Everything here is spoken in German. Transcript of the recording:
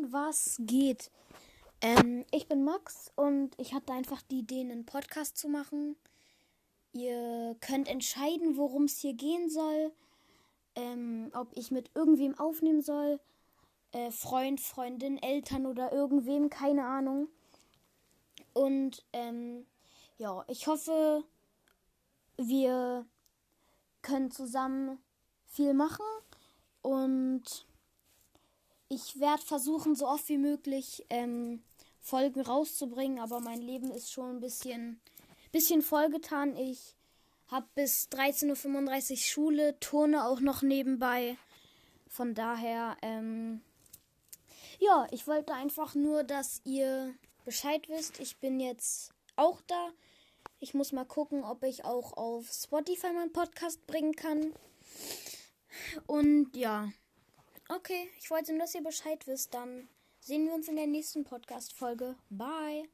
moin, was geht? Ähm, ich bin Max und ich hatte einfach die Idee, einen Podcast zu machen. Ihr könnt entscheiden, worum es hier gehen soll. Ähm, ob ich mit irgendwem aufnehmen soll. Äh, Freund, Freundin, Eltern oder irgendwem, keine Ahnung. Und ähm, ja, ich hoffe, wir können zusammen viel machen und ich werde versuchen, so oft wie möglich ähm, Folgen rauszubringen, aber mein Leben ist schon ein bisschen, bisschen vollgetan. Ich habe bis 13.35 Uhr Schule, turne auch noch nebenbei. Von daher, ähm, ja, ich wollte einfach nur, dass ihr Bescheid wisst. Ich bin jetzt auch da. Ich muss mal gucken, ob ich auch auf Spotify meinen Podcast bringen kann. Und ja. Okay, ich wollte nur, dass ihr Bescheid wisst. Dann sehen wir uns in der nächsten Podcast-Folge. Bye.